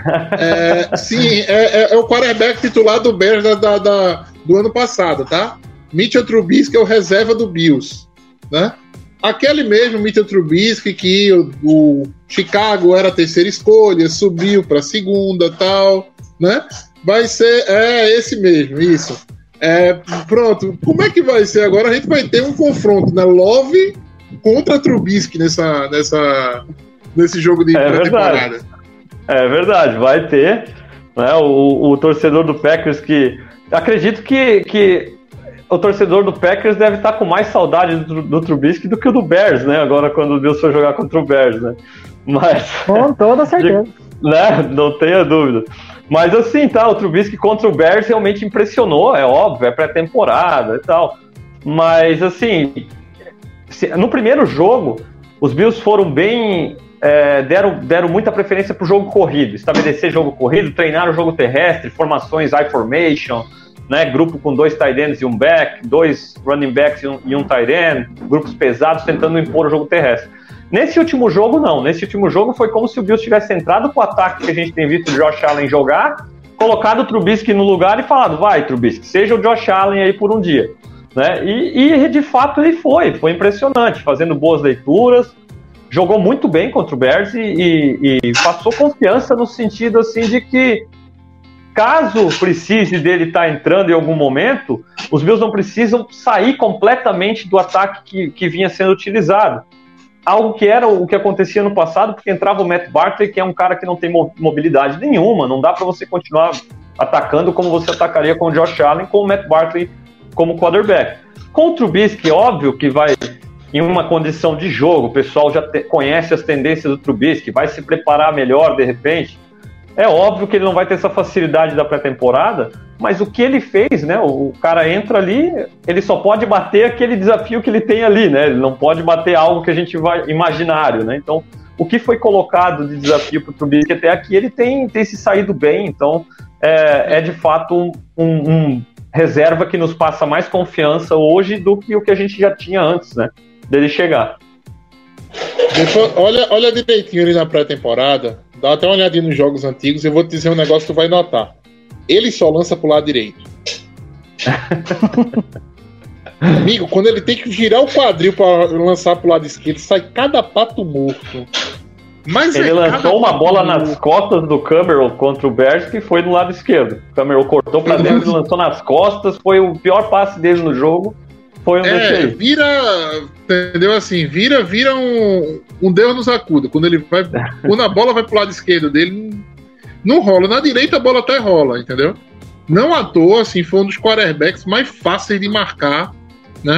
É, sim, é, é- é o quarterback titular do Bears da, da- da- do ano passado, tá? Mitchell Trubisky é o reserva do Bills, né? Aquele mesmo Mitchell Trubisky que o, o Chicago era a terceira escolha, subiu para segunda, tal, né? Vai ser é esse mesmo, isso. É, pronto, como é que vai ser agora? A gente vai ter um confronto, né? Love contra Trubisky nessa, nessa, nesse jogo de É pré-temporada. É verdade, vai ter. Né, o, o torcedor do Packers que. Acredito que, que o torcedor do Packers deve estar com mais saudade do, do Trubisky do que o do Bears, né? Agora quando o Bills for jogar contra o Bears, né? Mas. Com toda certeza. né? Não tenha dúvida. Mas assim, tá, o Trubisky contra o Bears realmente impressionou, é óbvio, é pré-temporada e tal. Mas assim, se- no primeiro jogo, os Bills foram bem. É, deram, deram muita preferência pro jogo corrido, estabelecer jogo corrido, treinar o jogo terrestre, formações I formation, né? Grupo com dois tight ends e um back, dois running backs e um, e um tight end, grupos pesados tentando impor o jogo terrestre. Nesse último jogo, não. Nesse último jogo foi como se o Bills tivesse entrado com o ataque que a gente tem visto o Josh Allen jogar, colocado o Trubisky no lugar e falado, vai, Trubisky, seja o Josh Allen aí por um dia. Né? E, e, de fato ele foi, foi impressionante, fazendo boas leituras, jogou muito bem contra o Bears e, e- e passou confiança no sentido assim de que caso precise dele estar entrando em algum momento, os Bills não precisam sair completamente do ataque que, que vinha sendo utilizado algo que era o que acontecia no passado, porque entrava o Matt Barkley, que é um cara que não tem mo- mobilidade nenhuma, não dá para você continuar atacando como você atacaria com o Josh Allen, com o Matt Barkley como quarterback. Com o Trubisky, óbvio que vai em uma condição de jogo, o pessoal já te- conhece as tendências do Trubisky, vai se preparar melhor de repente. É óbvio que ele não vai ter essa facilidade da pré-temporada, mas o que ele fez, né? O cara entra ali, ele só pode bater aquele desafio que ele tem ali, né? Ele não pode bater algo que a gente vai imaginário, né? Então, o que foi colocado de desafio para o Trubisky até aqui, ele tem, tem se saído bem. Então, é, é de fato um, um- um reserva que nos passa mais confiança hoje do que o que a gente já tinha antes, né? Dele chegar. Depois, olha, olha direitinho ali na pré-temporada. Dá até uma olhadinha nos jogos antigos. Eu vou te dizer um negócio que tu vai notar. Ele só lança pro lado direito. Amigo, quando ele tem que virar o quadril pra lançar pro lado esquerdo, sai cada pato morto. Mas Ele é lançou uma bola morto. nas costas do Cameron contra o Bears que foi no lado esquerdo. O Cameron cortou pra dentro e lançou nas costas. Foi o pior passe dele no jogo. Foi um desse É, vira. Entendeu assim? Vira, vira um. Um Deus nos acuda. Quando ele vai. Quando a bola vai pro lado esquerdo dele, não rola. Na direita a bola até rola, entendeu? Não à toa, assim, foi um dos quarterbacks mais fáceis de marcar, né?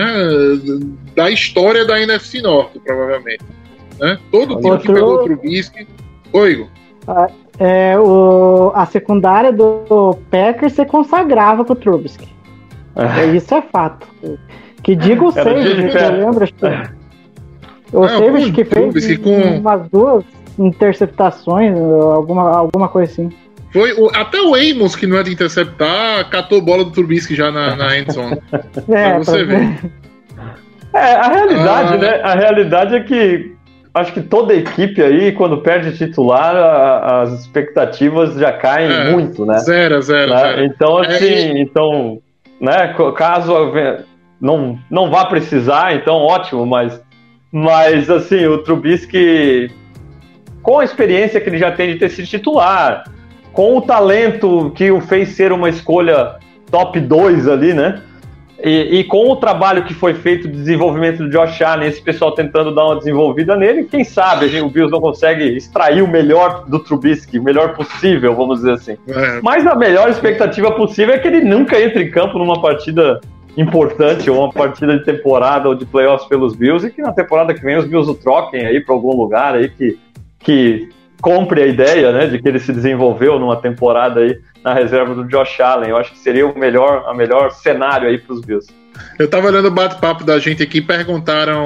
Da história da NFC Norte, provavelmente. Né? Todo time que Outro- pegou o Trubisky. Oi, Igor. É, o, a secundária do Packers se consagrava com o Trubisky. É, Isso é fato. Que diga o Savage, festa. eu lembro. que- O Ah, Savage com que fez Trubisky, com- umas duas interceptações, alguma, alguma coisa assim. Foi o- até o Amos, que não é de interceptar, catou bola do Trubisky já na, na endzone. É, Pra você ver. É, a realidade, Ah. né? A realidade é que acho que toda equipe aí, quando perde titular, a- as expectativas já caem É. muito, né? Zero, zero, Né? zero. Então, É, assim, então, né, caso não, não vá precisar, então ótimo, mas, mas assim, o Trubisky, com a experiência que ele já tem de ter sido titular, com o talento que o fez ser uma escolha top 2 ali, né? E, e com o trabalho que foi feito de desenvolvimento do Josh Allen, esse pessoal tentando dar uma desenvolvida nele, quem sabe gente, o Bills não consegue extrair o melhor do Trubisky, o melhor possível, vamos dizer assim. É, Mas a melhor expectativa possível é que ele nunca entre em campo numa partida importante, ou uma partida de temporada ou de playoffs pelos Bills, e que na temporada que vem os Bills o troquem aí para algum lugar aí que, que compre a ideia, né, de que ele se desenvolveu numa temporada aí na reserva do Josh Allen. Eu acho que seria o melhor, a melhor cenário aí para os Bills. Eu tava olhando o bate-papo da gente aqui, perguntaram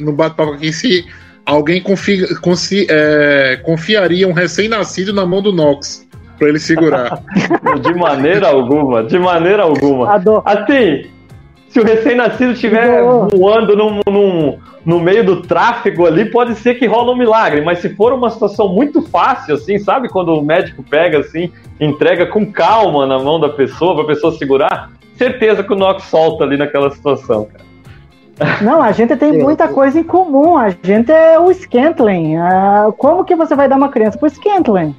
no bate-papo aqui se alguém confi- consi- é, confiaria um recém-nascido na mão do Knox pra ele segurar. De maneira alguma, de maneira alguma. Adoro. Assim, se o recém-nascido estiver voando num, num- no meio do tráfego ali, pode ser que rola um milagre. Mas se for uma situação muito fácil, assim, sabe? Quando o médico pega, assim, entrega com calma na mão da pessoa, pra pessoa segurar, certeza que o Nox solta ali naquela situação, cara. Não, a gente tem muita coisa em comum. A gente é o Scantling. Ah, como que você vai dar uma criança pro Scantling?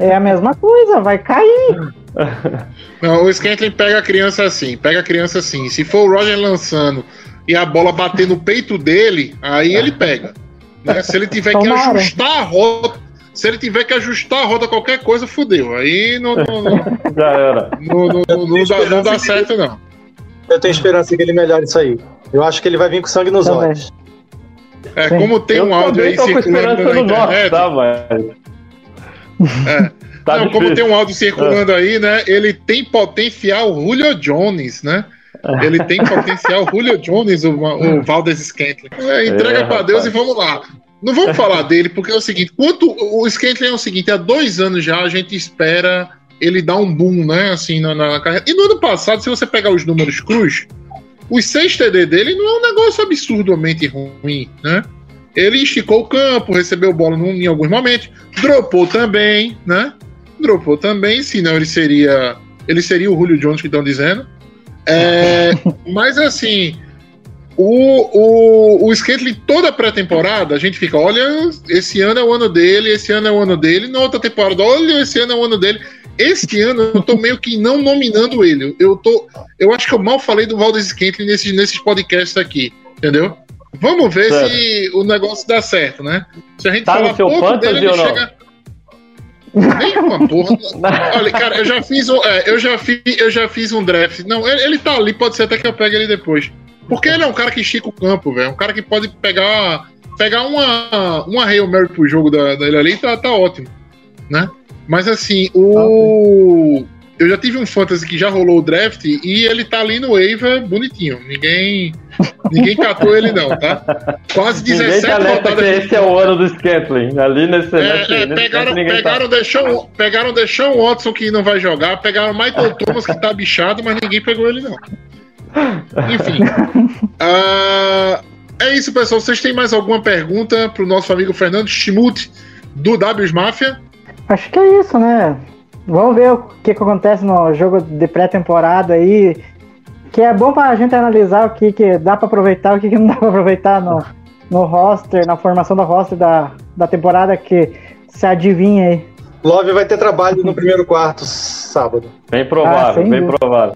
É a mesma coisa, vai cair. Não, o Scantling pega a criança assim, pega a criança assim. Se for o Roger lançando e a bola bater no peito dele, aí ele pega. né? Se ele tiver que Tomara. ajustar a rota, se ele tiver que ajustar a rota qualquer coisa, fudeu. Aí não, não, não, Já era. não, não- não- não dá, não dá certo, não. Eu tenho esperança que ele melhore isso aí. Eu acho que ele vai vir com sangue nos Também. olhos. É, Sim. como tem eu um áudio aí circulando na internet. tá? Mas... É. Tá não, como tem um áudio circulando aí, né? Ele tem potencial Julio Jones, né? Ele tem potencial Julio Jones, o, o Valdez Scantling. É, entrega É, pra Deus e vamos lá. Não vamos falar dele, porque é o seguinte: quanto o Scantling é o seguinte, há dois anos já a gente espera ele dar um boom, né? Assim, na, na carreira. E no ano passado, se você pegar os números cruz, os 6 TD dele não é um negócio absurdamente ruim, né? Ele esticou o campo, recebeu bola num- em alguns momentos, dropou também, né? Dropou também, senão ele seria. Ele seria o Julio Jones que estão dizendo. É, mas assim, o, o, o Scantling toda a pré-temporada, a gente fica, olha, esse ano é o ano dele, esse ano é o ano dele, na outra temporada, olha, esse ano é o ano dele. Este ano eu tô meio que não nominando ele. Eu tô. Eu acho que eu mal falei do Valdez Scantling nesses, nesses podcasts aqui, entendeu? Vamos ver Certo. se o negócio dá certo, né? Se a gente Tá no falar seu pouco dele, ele ou não? chega. Nenhuma porra. Olha, cara, eu já fiz um, é, eu já fiz, eu já fiz um draft. Não, ele, ele tá ali, pode ser até que eu pegue ele depois. Porque ele é um cara que estica o campo, velho. Um cara que pode pegar, pegar uma, uma Hail Mary pro jogo da, dele ali, tá, tá ótimo, né? Mas assim, o eu já tive um fantasy que já rolou o draft e ele tá ali no waiver bonitinho. Ninguém ninguém catou ele não, tá? Quase Ninguém 17 te alerta que rodadas. esse é o ano do Scantling. Ali nesse, nesse, É, é, nesse pegaram, tá. pegaram, Deshaun, pegaram Watson que não vai jogar, pegaram Michael Thomas que tá bichado, mas ninguém pegou ele não. Enfim. Ah, é isso, pessoal. Vocês têm mais alguma pergunta pro nosso amigo Fernando Schmut do Ws Mafia? Acho que é isso, né? Vamos ver o que, que acontece no jogo de pré-temporada aí. que é bom pra gente analisar o que, que dá pra aproveitar, o que, que não dá pra aproveitar no, no roster, na formação do roster da, da temporada que se adivinha aí. Love vai ter trabalho no primeiro quarto sábado. Bem provável, Ah, bem dúvida. provável.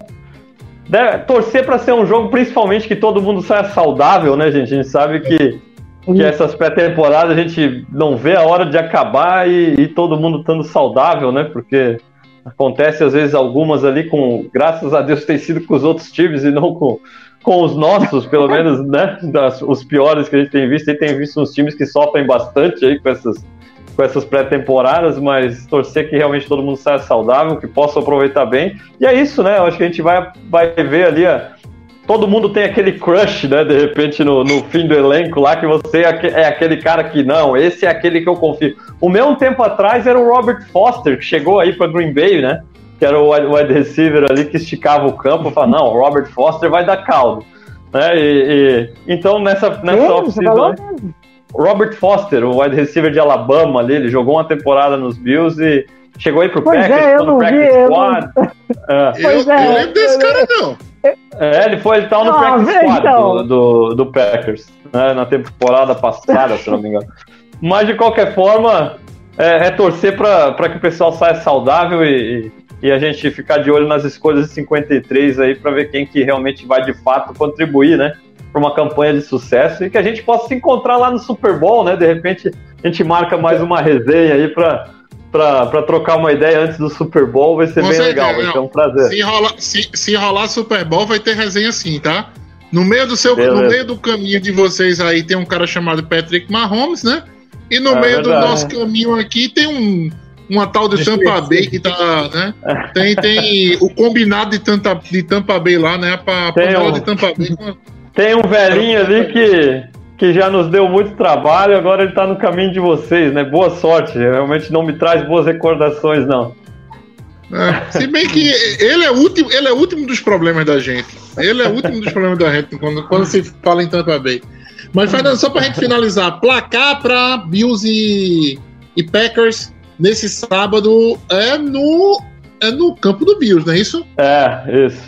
Deve- torcer para ser um jogo, principalmente que todo mundo saia saudável, né, gente? A gente sabe que, que essas pré-temporadas a gente não vê a hora de acabar e, e todo mundo estando saudável, né? Porque acontece às vezes algumas ali com, graças a Deus, tem sido com os outros times e não com, com os nossos, pelo menos, né? Das, os piores que a gente tem visto. E tem visto uns times que sofrem bastante aí com essas, com essas pré-temporadas, mas torcer que realmente todo mundo saia saudável, que possa aproveitar bem. E é isso, né? Eu acho que a gente vai, vai ver ali. A, todo mundo tem aquele crush, né? De repente, no, no fim do elenco lá, que você é é aquele cara que não, esse é aquele que eu confio. O meu um tempo atrás era o Robert Foster, que chegou aí para Green Bay, né? Que era o wide- receiver ali que esticava o campo. Eu falava, não, o Robert Foster vai dar caldo. Né? E, e- então, nessa, nessa off-season. mesmo? Robert Foster, o wide receiver de Alabama ali, ele jogou uma temporada nos Bills e chegou aí pro Pois Packers, é, eu não vi, eu não- squad. É. Pois eu, é, eu lembro desse cara, não. É, ele foi, ele tava no Ah, practice squad então. do, do, do Packers, né, na temporada passada, se não me engano. Mas de qualquer forma, é, é torcer para que o pessoal saia saudável e, e, e a gente ficar de olho nas escolhas de 53 aí para ver quem que realmente vai de fato contribuir, né? Para uma campanha de sucesso e que a gente possa se encontrar lá no Super Bowl, né? De repente a gente marca mais uma resenha aí para para trocar uma ideia antes do Super Bowl, vai ser Com bem certeza, legal, vai não. ser um prazer. Se rolar, se, se rolar Super Bowl, vai ter resenha sim, tá? No meio do seu, Beleza. no meio do caminho de vocês aí tem um cara chamado Patrick Mahomes, né? E no É meio do verdade. nosso caminho aqui tem um uma tal de Tampa Bay que tá, né? Tem, tem o combinado de Tampa, de Tampa Bay lá, né? Falar um- de Tampa Bay. Tem um velhinho ali que, que já nos deu muito trabalho, agora ele tá no caminho de vocês, né? Boa sorte, realmente não me traz boas recordações, não. É, se bem que ele é, o último, ele é último dos problemas da gente. Ele é o último dos problemas da gente quando, quando se fala em Tampa Bay. Mas, Fernando, só pra gente finalizar, placar pra Bills e, e Packers nesse sábado é no, é no campo do Bills, não é isso? É, isso.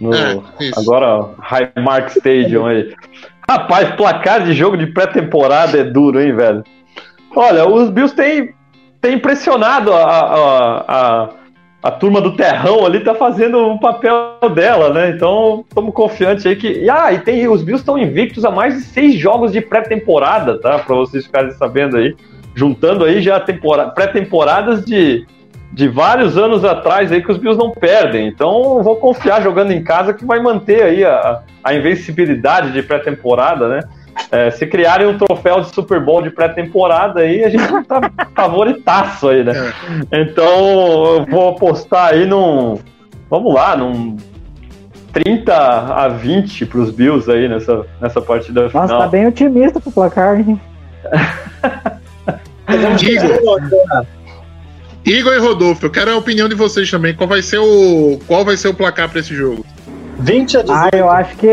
No- É, isso. Agora, Highmark Stadium aí. Rapaz, placar de jogo de pré-temporada é duro, hein, velho? Olha, os Bills têm, têm impressionado a, a, a, a turma do terrão ali, tá fazendo o papel dela, né? Então, estamos confiantes aí que. E, ah, e tem, os Bills estão invictos a mais de seis jogos de pré-temporada, tá? Pra vocês ficarem sabendo aí. Juntando aí já tempora- pré-temporadas de, de vários anos atrás aí que os Bills não perdem. Então, eu vou confiar jogando em casa que vai manter aí a, a invencibilidade de pré-temporada, né? É, se criarem um troféu de Super Bowl de pré-temporada aí, a gente tá favoritaço aí, né? Então, eu vou apostar aí num. Vamos lá, num 30 a 20 pros Bills aí nessa, nessa partida Nossa, final. tá bem otimista pro placar, hein? Igor, Igor e Rodolfo, eu quero a opinião de vocês também. Qual vai ser o, qual vai ser o placar pra esse jogo? 20 a 18. Ah, eu acho que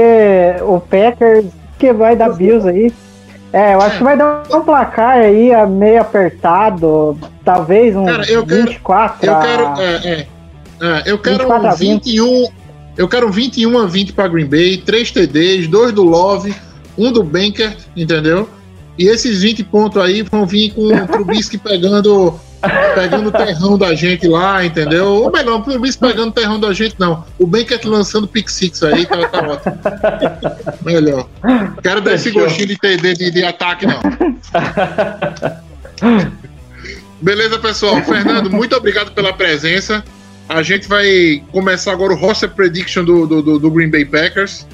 o Packers que vai dar Bills aí. É, eu acho que vai dar um placar aí meio apertado, talvez um Cara, eu quero- 24 Eu a- quero. É, é, é, eu quero 24 a um 21. Eu quero um 21 a 20 para Green Bay, 3 TDs, 2 do Love, um do Banker, entendeu? E esses 20 pontos aí vão vir com o Trubisky pegando pegando o terrão da gente lá, entendeu? Ou melhor, o Trubisky pegando o terrão da gente, não. O Banker lançando pick six aí, tá, tá ótimo. Melhor. Quero dar esse gostinho de TD de, de ataque, não. Beleza, pessoal. Fernando, muito obrigado pela presença. A gente vai começar agora o roster prediction do, do, do- Green Bay Packers.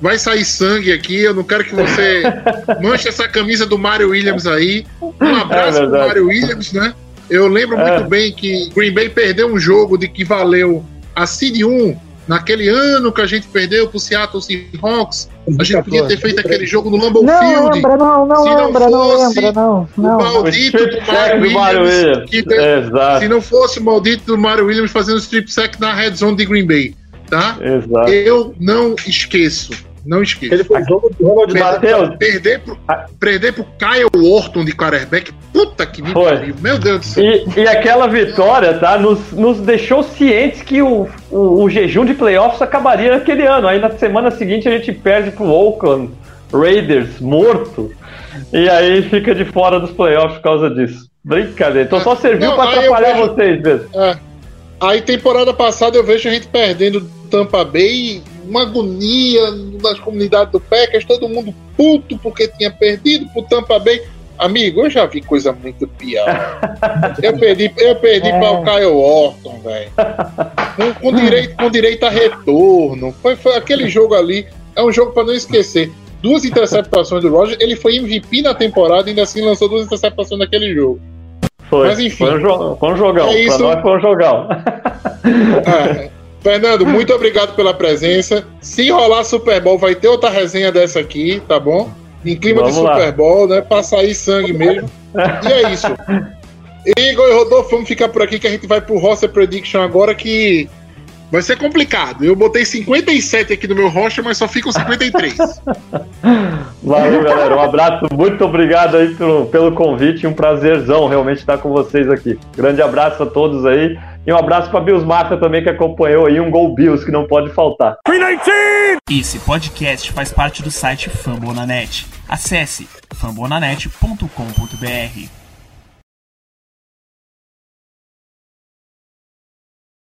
Vai sair sangue aqui. Eu não quero que você manche essa camisa do Mario Williams aí. Um abraço É pro. Mario Williams, né? Eu lembro É. muito bem que Green Bay perdeu um jogo de que valeu a Seed 1 naquele ano que a gente perdeu pro Seattle Seahawks. A gente podia ter feito aquele jogo no Lambeau Não Field. lembra, não, não Se não lembra, não fosse lembra, não. O não. O maldito do Mario Williams. Williams. que deu- Exato, se não fosse o maldito do Mario Williams fazendo strip sack na red zone de Green Bay, tá? exato. Eu não esqueço. Não esqueça. Ele foi jogo do Ronald Matheus, Perder pro, perder pro Kyle Orton de quarterback, puta que me Foi. pariu. Meu Deus do céu. E, e aquela vitória, tá? Nos, nos deixou cientes que o, o, o jejum de playoffs acabaria naquele ano. Aí na semana seguinte a gente perde pro Oakland Raiders morto. E aí fica de fora dos playoffs por causa disso. Brincadeira. Então só serviu pra aí eu atrapalhar vejo- vocês mesmo. É. Aí temporada passada eu vejo a gente perdendo Tampa Bay, uma agonia nas comunidades do Packers, todo mundo puto porque tinha perdido pro Tampa Bay. Amigo, eu já vi coisa muito pior. Eu perdi, eu perdi É. para o Kyle Orton, velho. Com, com direito, com direito a retorno. Foi, foi aquele jogo ali. É um jogo para não esquecer. Duas interceptações do Roger. Ele foi MVP na temporada ainda assim lançou duas interceptações naquele jogo. Foi, Mas enfim. foi, um, jo- foi um jogão. É isso. Nós foi um jogão. É. Fernando, muito obrigado pela presença. Se rolar Super Bowl, vai ter outra resenha dessa aqui, tá bom? Em clima Vamos de lá. Super Bowl, né? Pra sair sangue mesmo. E é isso. Igor e Rodolfo, vamos ficar por aqui que a gente vai pro Roster Prediction agora que vai ser complicado. Eu botei 57 aqui no meu roster, mas só ficam 53. Valeu, galera. Um abraço. Muito obrigado aí pelo, pelo convite. Um prazerzão realmente estar com vocês aqui. Grande abraço a todos aí. E um abraço para Bills Mafia também, que acompanhou aí um Gol Bills, que não pode faltar. Esse podcast faz parte do site Fambonanet. Acesse fambonanet.com.br.